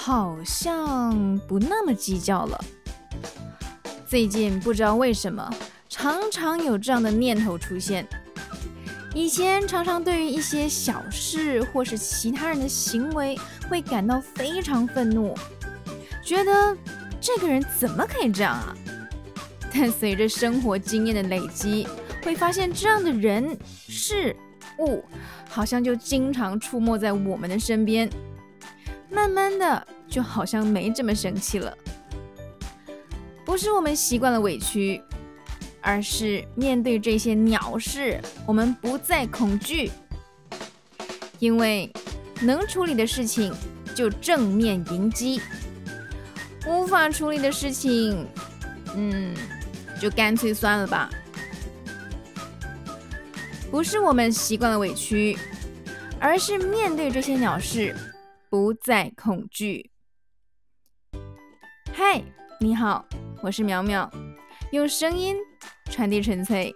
好像不那么计较了。最近不知道为什么，常常有这样的念头出现。以前常常对于一些小事或是其他人的行为会感到非常愤怒，觉得这个人怎么可以这样啊？但随着生活经验的累积，会发现这样的人事物好像就经常出没在我们的身边，慢慢的就好像没这么生气了。不是我们习惯了委屈。而是面对这些鸟事，我们不再恐惧，因为能处理的事情就正面迎击，无法处理的事情，嗯，就干脆算了吧。不是我们习惯了委屈，而是面对这些鸟事不再恐惧。嗨，你好，我是苗苗，用声音。传递纯粹